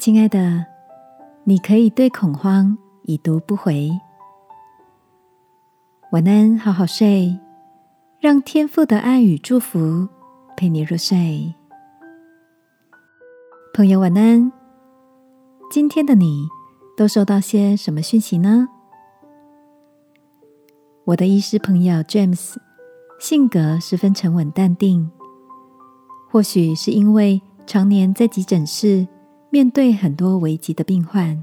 亲爱的，你可以对恐慌已读不回。晚安，好好睡，让天父的爱与祝福陪你入睡。朋友，晚安。今天的你都收到些什么讯息呢？我的医师朋友 James 性格十分沉稳淡定，或许是因为常年在急诊室面对很多危急的病患，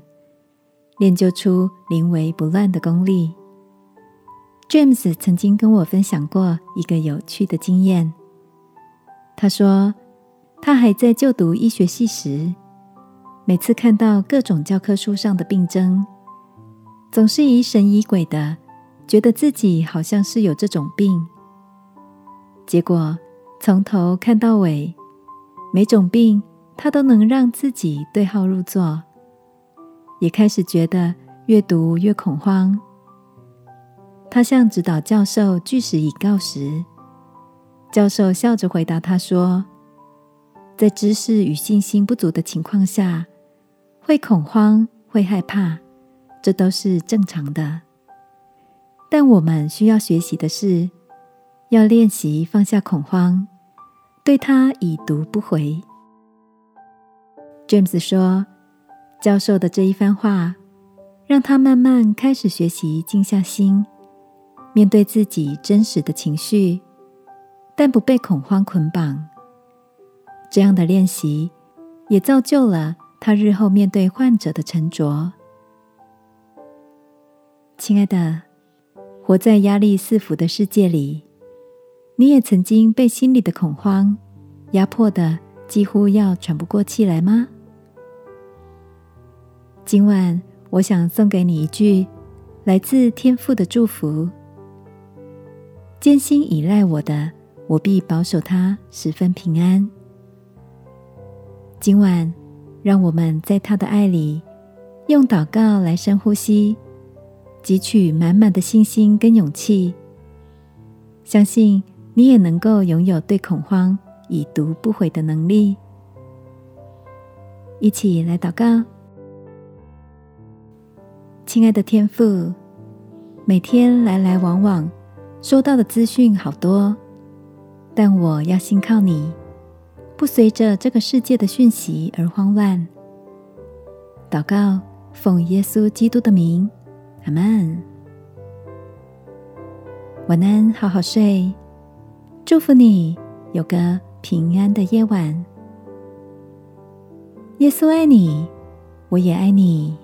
练就出临危不乱的功力。James 曾经跟我分享过一个有趣的经验。他说，他还在就读医学系时，每次看到各种教科书上的病症，总是疑神疑鬼的，觉得自己好像是有这种病。结果从头看到尾，每种病他都能让自己对号入座，也开始觉得越读越恐慌。他向指导教授据实以告时，教授笑着回答他说：“在知识与信心不足的情况下，会恐慌、会害怕，这都是正常的。但我们需要学习的是，要练习放下恐慌，对他已读不回。” James 说：“教授的这一番话，让他慢慢开始学习静下心。”面对自己真实的情绪，但不被恐慌捆绑，这样的练习也造就了他日后面对患者的沉着。亲爱的，活在压力四伏的世界里，你也曾经被心里的恐慌压迫的几乎要喘不过气来吗？今晚，我想送给你一句来自天父的祝福。艰辛依赖我的，我必保守他十分平安。今晚，让我们在他的爱里，用祷告来深呼吸，汲取满满的信心跟勇气。相信你也能够拥有对恐慌已读不回的能力。一起来祷告，亲爱的天父，每天来来往往。收到的资讯好多，但我要信靠你，不随着这个世界的讯息而慌乱。祷告，奉耶稣基督的名，阿门。晚安，好好睡，祝福你有个平安的夜晚。耶稣爱你，我也爱你。